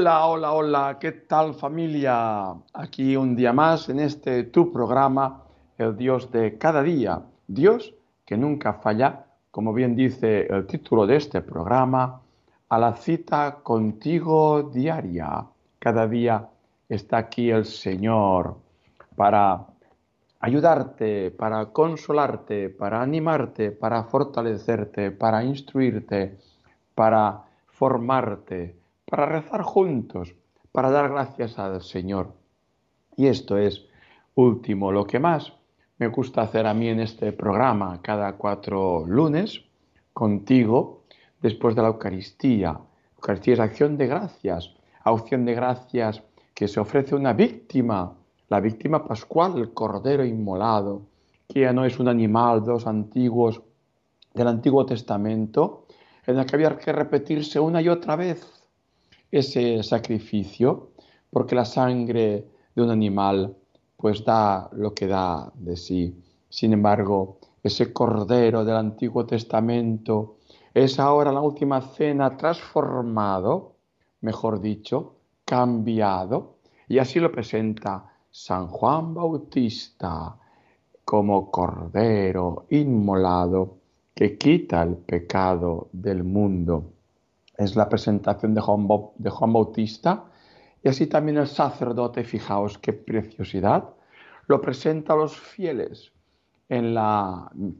Hola, hola, hola, ¿qué tal familia? Aquí un día más en este tu programa, el Dios de cada día, Dios que nunca falla, como bien dice el título de este programa, a la cita contigo diaria. Cada día está aquí el Señor para ayudarte, para consolarte, para animarte, para fortalecerte, para instruirte, para formarte para rezar juntos, para dar gracias al Señor. Y esto es, último, lo que más me gusta hacer a mí en este programa, cada cuatro lunes, contigo, después de la Eucaristía. Eucaristía es acción de gracias, acción de gracias que se ofrece una víctima, la víctima pascual, el cordero inmolado, que ya no es un animal de los antiguos del Antiguo Testamento, en el que había que repetirse una y otra vez ese sacrificio, porque la sangre de un animal pues da lo que da de sí. Sin embargo, ese cordero del Antiguo Testamento es ahora la última cena transformado, mejor dicho, cambiado, y así lo presenta San Juan Bautista como cordero inmolado que quita el pecado del mundo es la presentación de Juan, Bautista. Y así también el sacerdote, fijaos qué preciosidad, lo presenta a los fieles en,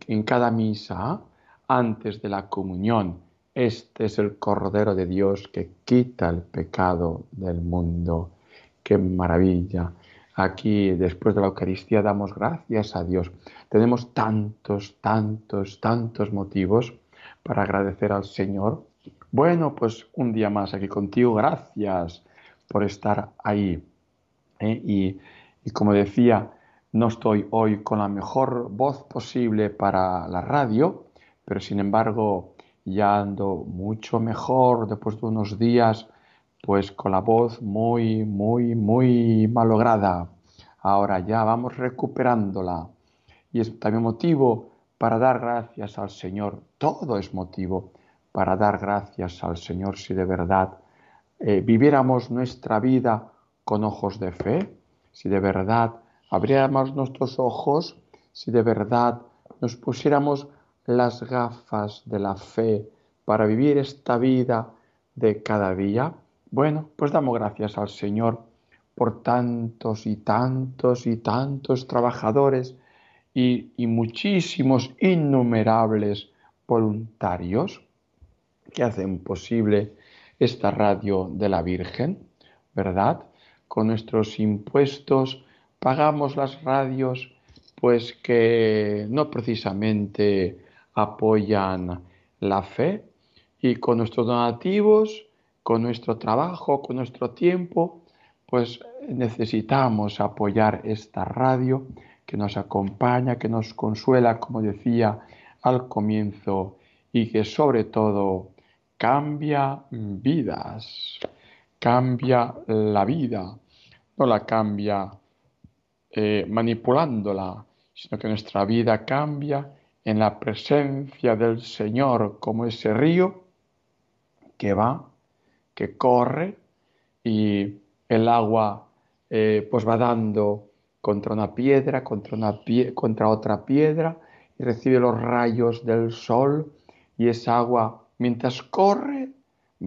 en cada misa antes de la comunión. Este es el Cordero de Dios que quita el pecado del mundo. ¡Qué maravilla! Aquí, después de la Eucaristía, damos gracias a Dios. Tenemos tantos, tantos, tantos motivos para agradecer al Señor bueno, pues un día más aquí contigo. Gracias por estar ahí. ¿eh? Y, y, como decía, no estoy hoy con la mejor voz posible para la radio, pero sin embargo ya ando mucho mejor después de unos días, pues con la voz muy, muy, muy malograda. Ahora ya vamos recuperándola. Y es también motivo para dar gracias al Señor. Todo es motivo para dar gracias al Señor si de verdad eh, viviéramos nuestra vida con ojos de fe, si de verdad abriéramos nuestros ojos, si de verdad nos pusiéramos las gafas de la fe para vivir esta vida de cada día, bueno, pues damos gracias al Señor por tantos y tantos y tantos trabajadores y, y muchísimos innumerables voluntarios que hacen posible esta radio de la Virgen, ¿verdad? Con nuestros impuestos pagamos las radios pues que no precisamente apoyan la fe y con nuestros donativos, con nuestro trabajo, con nuestro tiempo, pues necesitamos apoyar esta radio que nos acompaña, que nos consuela, como decía al comienzo, y que sobre todo cambia vidas, cambia la vida, no la cambia eh, manipulándola, sino que nuestra vida cambia en la presencia del Señor como ese río que va, que corre y el agua eh, pues va dando contra una piedra, contra, una contra otra piedra y recibe los rayos del sol y esa agua mientras corre,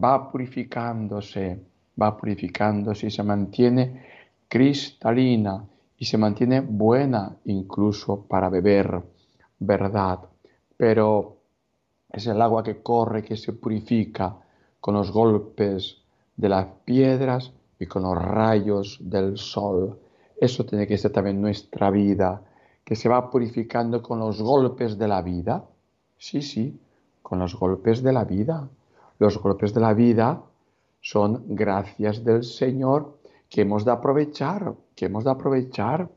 va purificándose, va purificándose y se mantiene cristalina y se mantiene buena incluso para beber, ¿verdad? Pero es el agua que corre, que se purifica con los golpes de las piedras y con los rayos del sol. Eso tiene que ser también nuestra vida, que se va purificando con los golpes de la vida. Sí, sí, con los golpes de la vida. Los golpes de la vida son gracias del Señor que hemos de aprovechar, que hemos de aprovechar.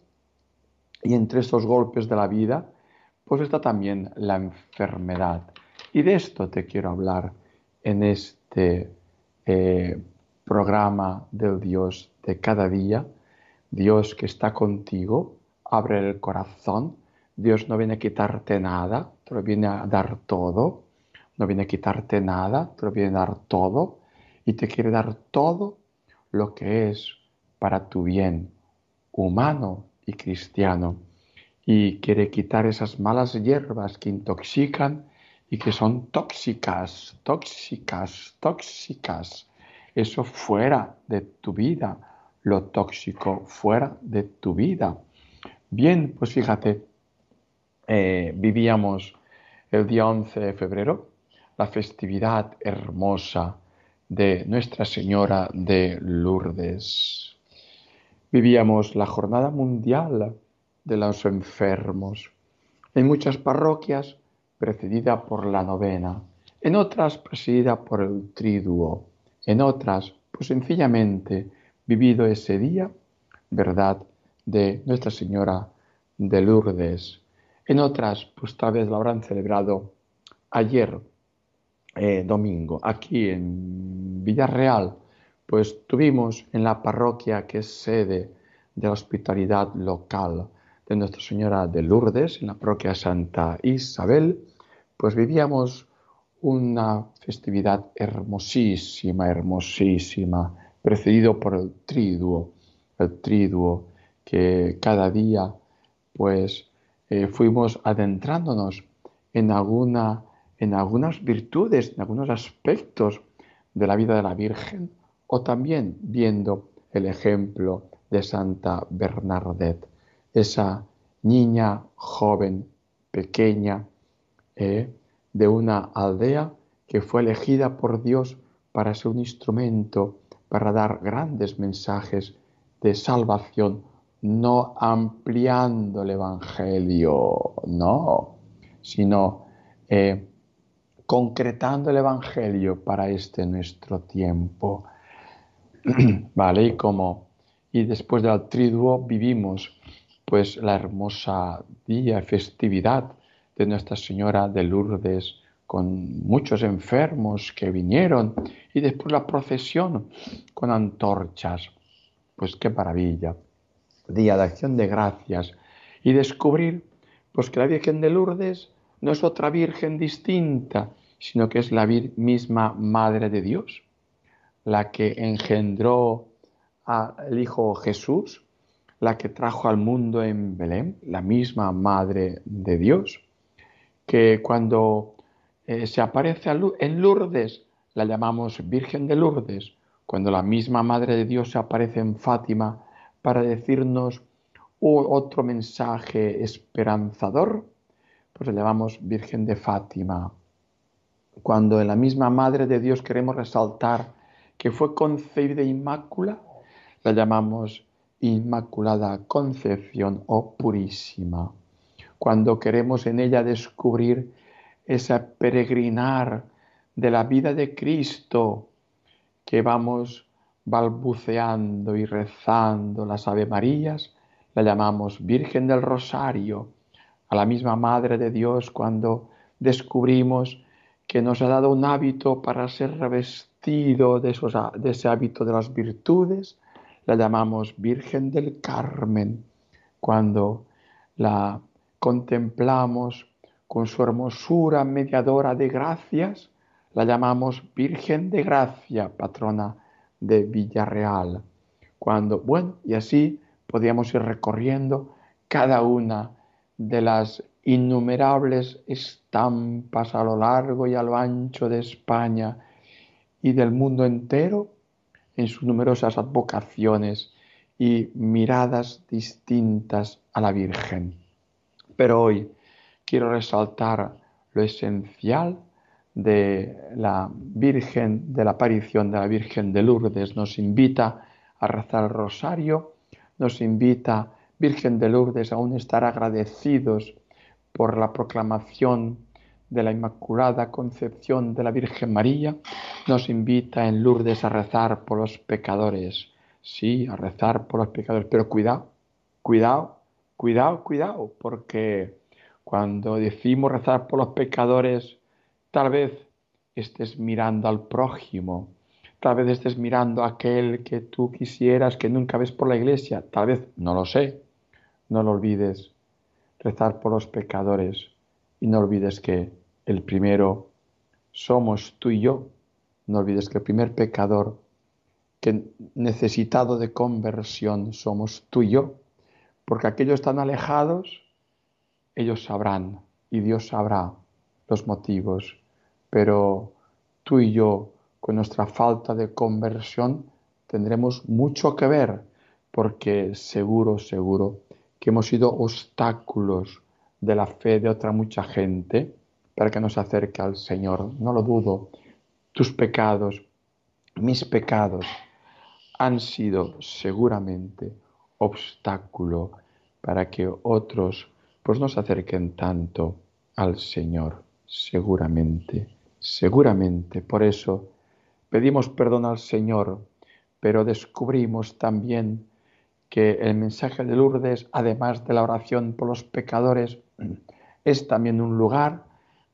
Y entre estos golpes de la vida, pues está también la enfermedad. Y de esto te quiero hablar en este eh, programa del Dios de cada día. Dios que está contigo, abre el corazón. Dios no viene a quitarte nada, te lo viene a dar todo. No viene a quitarte nada, te lo viene a dar todo. Y te quiere dar todo lo que es para tu bien humano y cristiano. Y quiere quitar esas malas hierbas que intoxican y que son tóxicas, tóxicas, tóxicas. Eso fuera de tu vida, lo tóxico fuera de tu vida. Bien, pues fíjate, eh, vivíamos el día 11 de febrero la festividad hermosa de Nuestra Señora de Lourdes. Vivíamos la Jornada Mundial de los Enfermos. En muchas parroquias precedida por la novena, en otras presidida por el triduo, en otras, pues sencillamente, vivido ese día, ¿verdad?, de Nuestra Señora de Lourdes. En otras, pues tal vez lo habrán celebrado ayer, eh, domingo. Aquí en Villarreal, pues tuvimos en la parroquia que es sede de la hospitalidad local de Nuestra Señora de Lourdes, en la parroquia Santa Isabel, pues vivíamos una festividad hermosísima, hermosísima, precedido por el triduo, el triduo que cada día pues eh, fuimos adentrándonos en, alguna, en algunas virtudes, en algunos aspectos de la vida de la Virgen o también viendo el ejemplo de Santa Bernadette, esa niña joven, pequeña, eh, de una aldea que fue elegida por Dios para ser un instrumento para dar grandes mensajes de salvación, no ampliando el Evangelio, no, sino eh, concretando el Evangelio para este nuestro tiempo. vale, y como, y después del triduo vivimos pues la hermosa día, festividad de Nuestra Señora de Lourdes, con muchos enfermos que vinieron, y después la procesión con antorchas. Pues qué maravilla. Día de acción de gracias. Y descubrir pues que la Virgen de Lourdes no es otra Virgen distinta, sino que es la misma Madre de Dios, la que engendró al Hijo Jesús, la que trajo al mundo en Belén, la misma Madre de Dios que cuando eh, se aparece en Lourdes, la llamamos Virgen de Lourdes, cuando la misma Madre de Dios se aparece en Fátima para decirnos otro mensaje esperanzador, pues la llamamos Virgen de Fátima. Cuando en la misma Madre de Dios queremos resaltar que fue concebida inmácula, la llamamos Inmaculada Concepción o Purísima cuando queremos en ella descubrir ese peregrinar de la vida de Cristo que vamos balbuceando y rezando las Ave Marías, la llamamos Virgen del Rosario, a la misma Madre de Dios cuando descubrimos que nos ha dado un hábito para ser revestido de, ese hábito de las virtudes, la llamamos Virgen del Carmen, cuando la contemplamos con su hermosura mediadora de gracias, la llamamos Virgen de Gracia, patrona de Villarreal. Cuando, bueno, y así podíamos ir recorriendo cada una de las innumerables estampas a lo largo y a lo ancho de España y del mundo entero en sus numerosas advocaciones y miradas distintas a la Virgen. Pero hoy quiero resaltar lo esencial de la Virgen, de la aparición de la Virgen de Lourdes. Nos invita a rezar el rosario, nos invita, Virgen de Lourdes, aún estar agradecidos por la proclamación de la Inmaculada Concepción de la Virgen María, nos invita en Lourdes a rezar por los pecadores. Sí, a rezar por los pecadores, pero cuidado, cuidado, cuidado, cuidado, porque cuando decimos rezar por los pecadores, tal vez estés mirando al prójimo, tal vez estés mirando a aquel que tú quisieras que nunca ves por la iglesia, tal vez, no lo sé, no lo olvides, rezar por los pecadores y no olvides que el primero somos tú y yo. No olvides que el primer pecador que necesitado de conversión somos tú y yo. Porque aquellos están alejados, ellos sabrán y Dios sabrá los motivos. Pero tú y yo, con nuestra falta de conversión, tendremos mucho que ver porque seguro, seguro que hemos sido obstáculos de la fe de otra mucha gente para que nos acerque al Señor. No lo dudo. Tus pecados, mis pecados, han sido seguramente obstáculo para que otros pues nos acerquen tanto al Señor. Seguramente, seguramente. Por eso pedimos perdón al Señor, pero descubrimos también que el mensaje de Lourdes, además de la oración por los pecadores, es también un lugar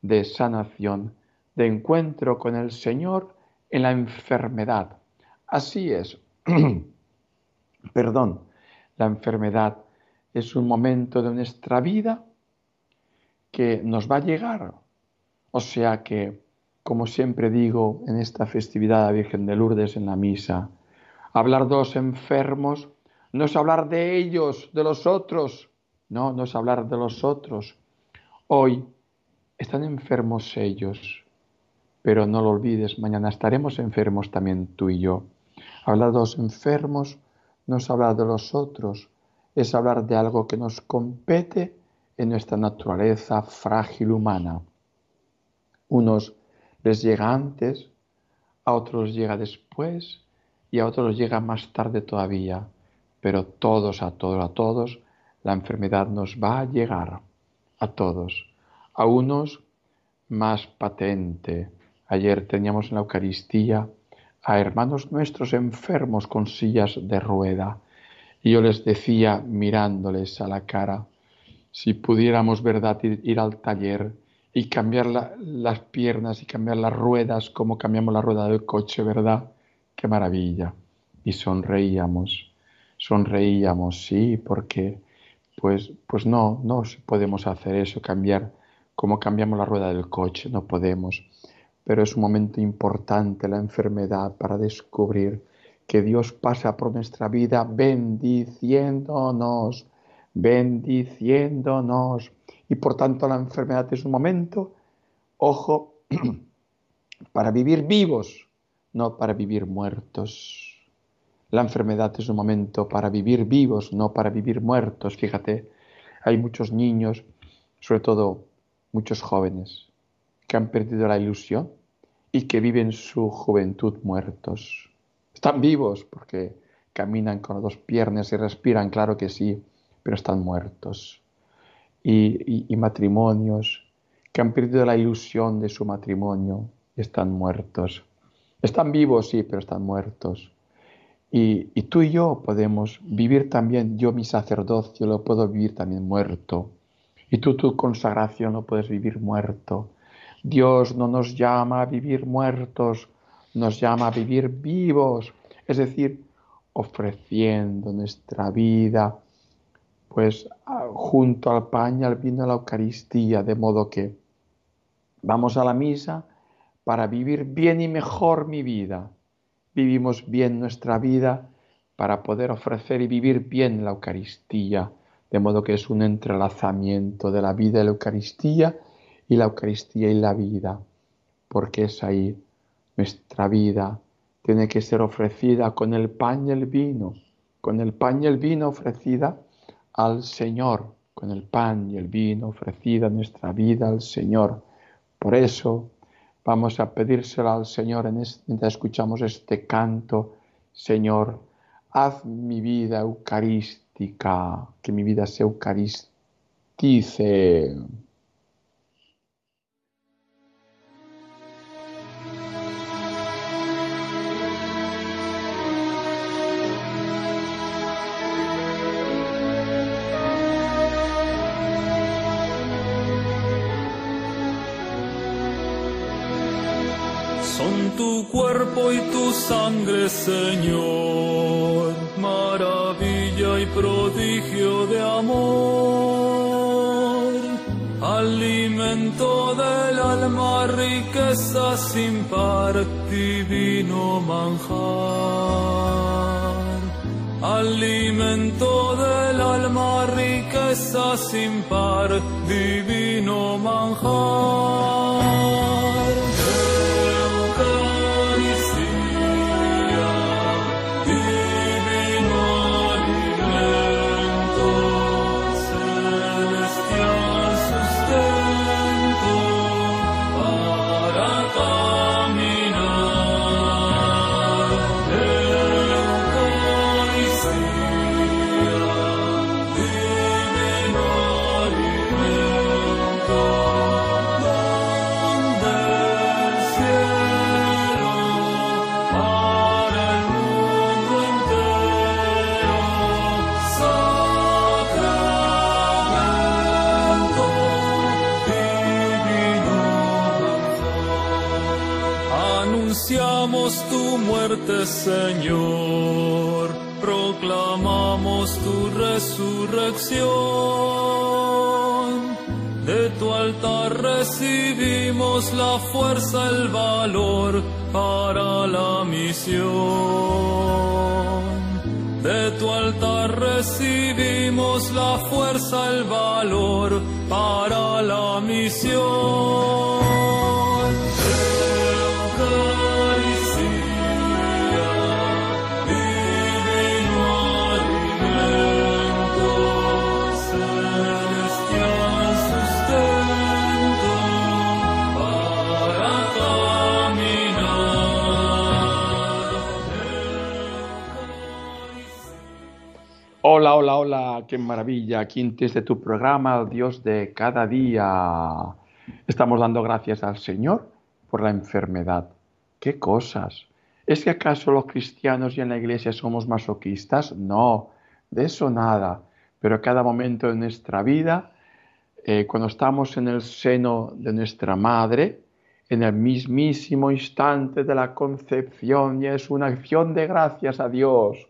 de sanación, de encuentro con el Señor en la enfermedad. Así es. Perdón, la enfermedad es un momento de nuestra vida que nos va a llegar. O sea que, como siempre digo en esta festividad de la Virgen de Lourdes en la misa, hablar de los enfermos no es hablar de ellos, de los otros, no, no es hablar de los otros. Hoy están enfermos ellos, pero no lo olvides, mañana estaremos enfermos también tú y yo. Hablar de los enfermos no es hablar de los otros, es hablar de algo que nos compete en nuestra naturaleza frágil humana. Unos les llega antes, a otros llega después y a otros llega más tarde todavía, pero todos, a todos, a todos, la enfermedad nos va a llegar a todos, a unos más patente. Ayer teníamos en la Eucaristía a hermanos nuestros enfermos con sillas de rueda y yo les decía mirándoles a la cara, si pudiéramos, verdad, ir, al taller y cambiar las piernas y cambiar las ruedas como cambiamos la rueda del coche, ¿verdad? Qué maravilla. Y sonreíamos, sonreíamos, sí, porque pues, pues no, no podemos hacer eso, cambiar como cambiamos la rueda del coche, no podemos. Pero es un momento importante la enfermedad para descubrir que Dios pasa por nuestra vida bendiciéndonos, bendiciéndonos. Y por tanto la enfermedad es un momento, ojo, para vivir vivos, no para vivir muertos. La enfermedad es un momento para vivir vivos, no para vivir muertos. Fíjate, hay muchos niños, sobre todo muchos jóvenes, que han perdido la ilusión y que viven su juventud muertos. Están vivos porque caminan con las dos piernas y respiran, claro que sí, pero están muertos. Y, matrimonios que han perdido la ilusión de su matrimonio y están muertos. Están vivos, sí, pero están muertos. Y, tú y yo podemos vivir también, yo mi sacerdocio lo puedo vivir también muerto. Y tú tu consagración lo puedes vivir muerto. Dios no nos llama a vivir muertos, nos llama a vivir vivos, es decir, ofreciendo nuestra vida, pues junto al pan y al vino de la Eucaristía, de modo que vamos a la misa para vivir bien y mejor mi vida vivimos bien nuestra vida para poder ofrecer y vivir bien la Eucaristía, de modo que es un entrelazamiento de la vida y la Eucaristía y la Eucaristía y la vida, porque es ahí nuestra vida tiene que ser ofrecida con el pan y el vino, con el pan y el vino ofrecida al Señor, con el pan y el vino ofrecida nuestra vida al Señor. Por eso Vamos a pedírselo al Señor en mientras escuchamos este canto. Señor, haz mi vida eucarística, que mi vida se eucaristice. Tu cuerpo y tu sangre, Señor, maravilla y prodigio de amor, alimento del alma, riqueza sin par, divino manjar, alimento del alma, riqueza sin par, divino manjar. Señor, proclamamos tu resurrección. De tu altar recibimos la fuerza, el valor para la misión. De tu altar recibimos la fuerza, el valor para la misión. Hola, hola, qué maravilla. Aquí de tu programa, Dios de cada día. Estamos dando gracias al Señor por la enfermedad. ¿Qué cosas? ¿Es que acaso los cristianos y en la iglesia somos masoquistas? No, de eso nada. Pero cada momento de nuestra vida, eh, cuando estamos en el seno de nuestra madre, en el mismísimo instante de la concepción, y es una acción de gracias a Dios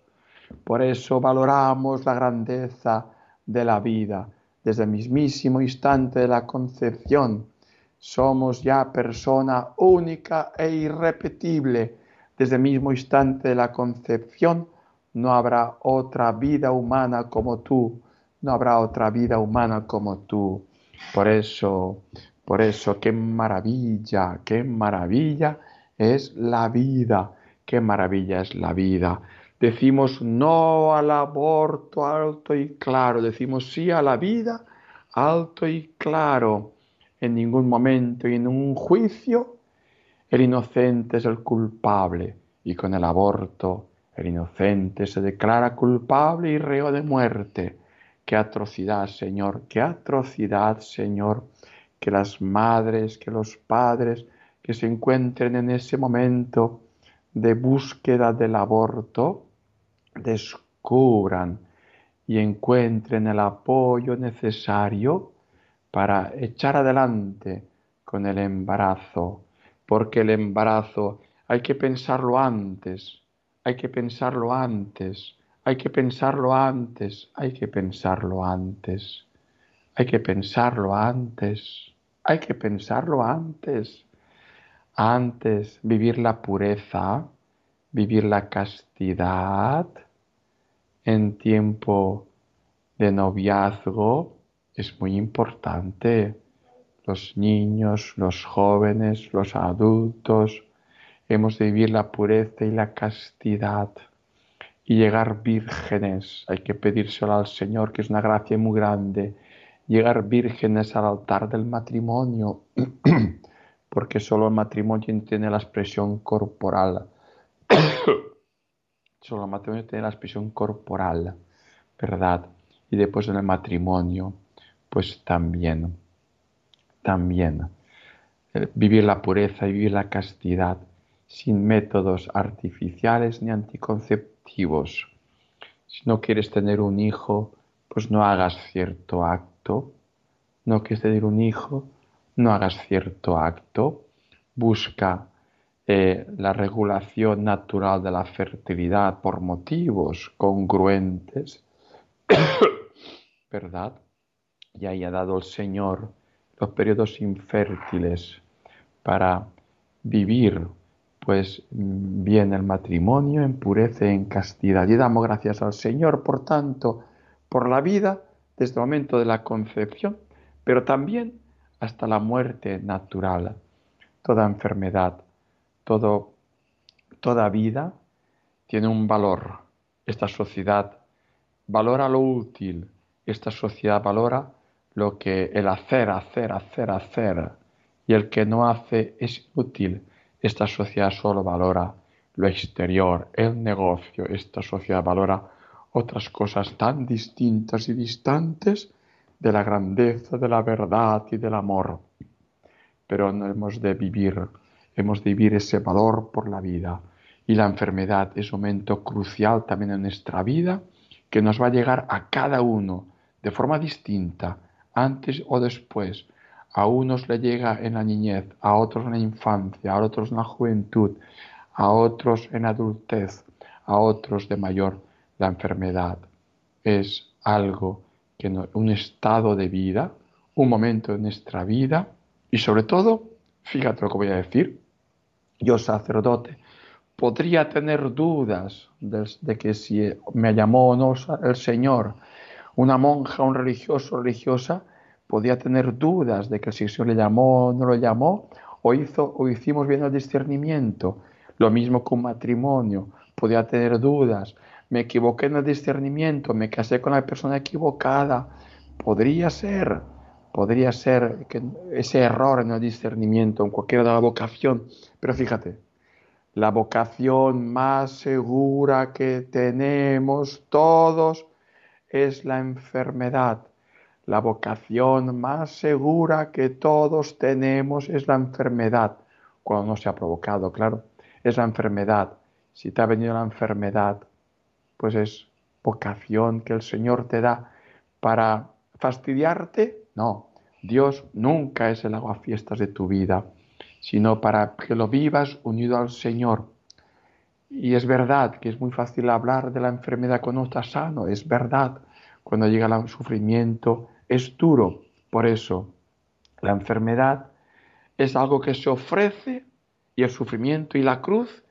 por eso valoramos la grandeza de la vida. Desde el mismísimo instante de la concepción somos ya persona única e irrepetible. Desde el mismo instante de la concepción no habrá otra vida humana como tú. No habrá otra vida humana como tú. Por eso, por eso, qué maravilla, qué maravilla es la vida. Qué maravilla es la vida. Decimos no al aborto alto y claro, decimos sí a la vida alto y claro. En ningún momento y en un juicio el inocente es el culpable y con el aborto el inocente se declara culpable y reo de muerte. Qué atrocidad, Señor, qué atrocidad, Señor, que las madres, que los padres que se encuentren en ese momento de búsqueda del aborto, descubran y encuentren el apoyo necesario para echar adelante con el embarazo, porque el embarazo hay que pensarlo antes, hay que pensarlo antes, hay que pensarlo antes, hay que pensarlo antes, hay que pensarlo antes, hay que pensarlo antes, antes vivir la pureza, vivir la castidad en tiempo de noviazgo es muy importante. Los niños, los jóvenes, los adultos, hemos de vivir la pureza y la castidad y llegar vírgenes. Hay que pedírselo al Señor, que es una gracia muy grande. Llegar vírgenes al altar del matrimonio, porque solo el matrimonio tiene la expresión corporal Solo el matrimonio tiene la expresión corporal, ¿verdad? Y después en el matrimonio, pues también, también. Eh, vivir la pureza y vivir la castidad sin métodos artificiales ni anticonceptivos. Si no quieres tener un hijo, pues no hagas cierto acto. No quieres tener un hijo, no hagas cierto acto. Busca eh, la regulación natural de la fertilidad por motivos congruentes, ¿verdad? Y haya dado el Señor los periodos infértiles para vivir pues bien el matrimonio en pureza en castidad. Y damos gracias al Señor, por tanto, por la vida desde el momento de la concepción, pero también hasta la muerte natural. Toda enfermedad, todo, toda vida tiene un valor. Esta sociedad valora lo útil, esta sociedad valora lo que el hacer, hacer, hacer, hacer, y el que no hace es inútil. Esta sociedad solo valora lo exterior, el negocio. Esta sociedad valora otras cosas tan distintas y distantes de la grandeza, de la verdad y del amor. Pero no hemos de vivir, hemos de vivir ese valor por la vida. Y la enfermedad es un momento crucial también en nuestra vida que nos va a llegar a cada uno de forma distinta, antes o después. A unos le llega en la niñez, a otros en la infancia, a otros en la juventud, a otros en adultez, a otros de mayor. La enfermedad es algo que un estado de vida, un momento de nuestra vida y sobre todo, fíjate lo que voy a decir, yo sacerdote podría tener dudas de, que si me llamó o no el Señor, una monja, un religioso, religiosa, podía tener dudas de que si el Señor le llamó o no lo llamó, o, hizo, o hicimos bien el discernimiento. Lo mismo con matrimonio, podía tener dudas. Me equivoqué en el discernimiento, me casé con la persona equivocada. Podría ser, podría ser que ese error en el discernimiento, en cualquiera de la vocación. Pero fíjate, la vocación más segura que tenemos todos es la enfermedad. La vocación más segura que todos tenemos es la enfermedad, cuando no se ha provocado, claro, es la enfermedad. Si te ha venido la enfermedad, pues es vocación que el Señor te da para fastidiarte. No, Dios nunca es el aguafiestas de tu vida, sino para que lo vivas unido al Señor. Y es verdad que es muy fácil hablar de la enfermedad cuando estás sano, es verdad. Cuando llega el sufrimiento es duro. Por eso, la enfermedad es algo que se ofrece y el sufrimiento y la cruz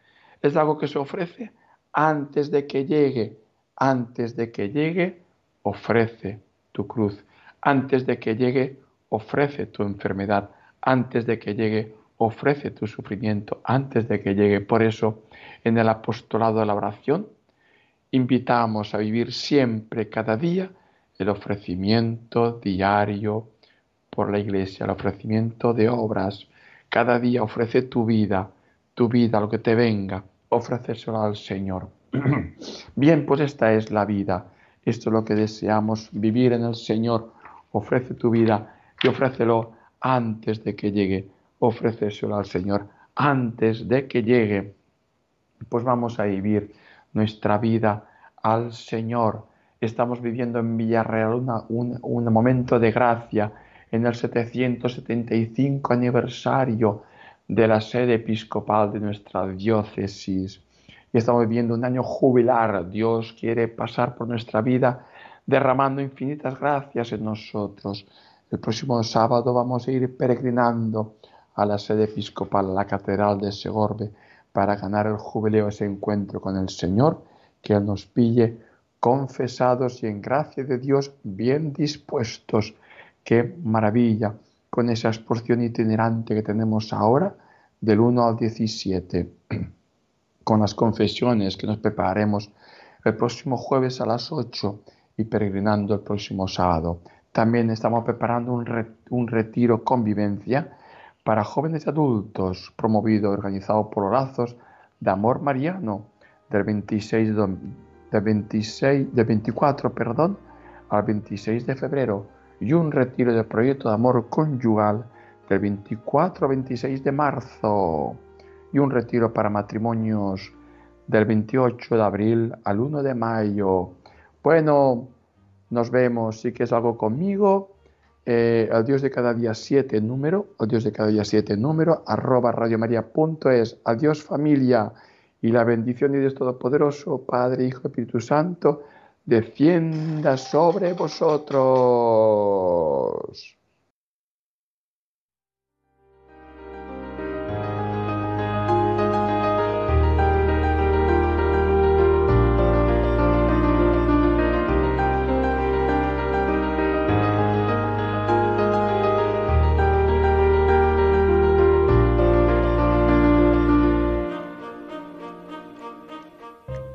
es algo que se ofrece antes de que llegue. Antes de que llegue, ofrece tu cruz. Antes de que llegue, ofrece tu enfermedad. Antes de que llegue, ofrece tu sufrimiento antes de que llegue. Por eso, en el apostolado de la oración, invitamos a vivir siempre, cada día, el ofrecimiento diario por la iglesia, el ofrecimiento de obras. Cada día ofrece tu vida, tu vida, lo que te venga, ofrecérselo al Señor. Bien, pues esta es la vida. Esto es lo que deseamos, vivir en el Señor. Ofrece tu vida y ofrécelo antes de que llegue ofrecérselo al Señor antes de que llegue. Pues vamos a vivir nuestra vida al Señor. Estamos viviendo en Villarreal un, un momento de gracia en el 775 aniversario de la sede episcopal de nuestra diócesis. Y estamos viviendo un año jubilar. Dios quiere pasar por nuestra vida derramando infinitas gracias en nosotros. El próximo sábado vamos a ir peregrinando a la sede episcopal, a la catedral de Segorbe, para ganar el jubileo, ese encuentro con el Señor, que nos pille confesados y en gracia de Dios bien dispuestos. Qué maravilla con esa exposición itinerante que tenemos ahora, del 1 al 17, con las confesiones que nos prepararemos el próximo jueves a las 8 y peregrinando el próximo sábado. También estamos preparando un, un retiro convivencia para jóvenes y adultos, promovido y organizado por Horazos de Amor Mariano, del 26 de, 26, de 24 perdón, al 26 de febrero, y un retiro del proyecto de amor conyugal del 24 al 26 de marzo, y un retiro para matrimonios del 28 de abril al 1 de mayo. Bueno, nos vemos, si que es algo conmigo, eh, al Dios de cada día 7 número, al Dios de cada día 7 número, arroba radiomaria.es. Adiós familia y la bendición de Dios Todopoderoso, Padre, Hijo, Espíritu Santo, descienda sobre vosotros.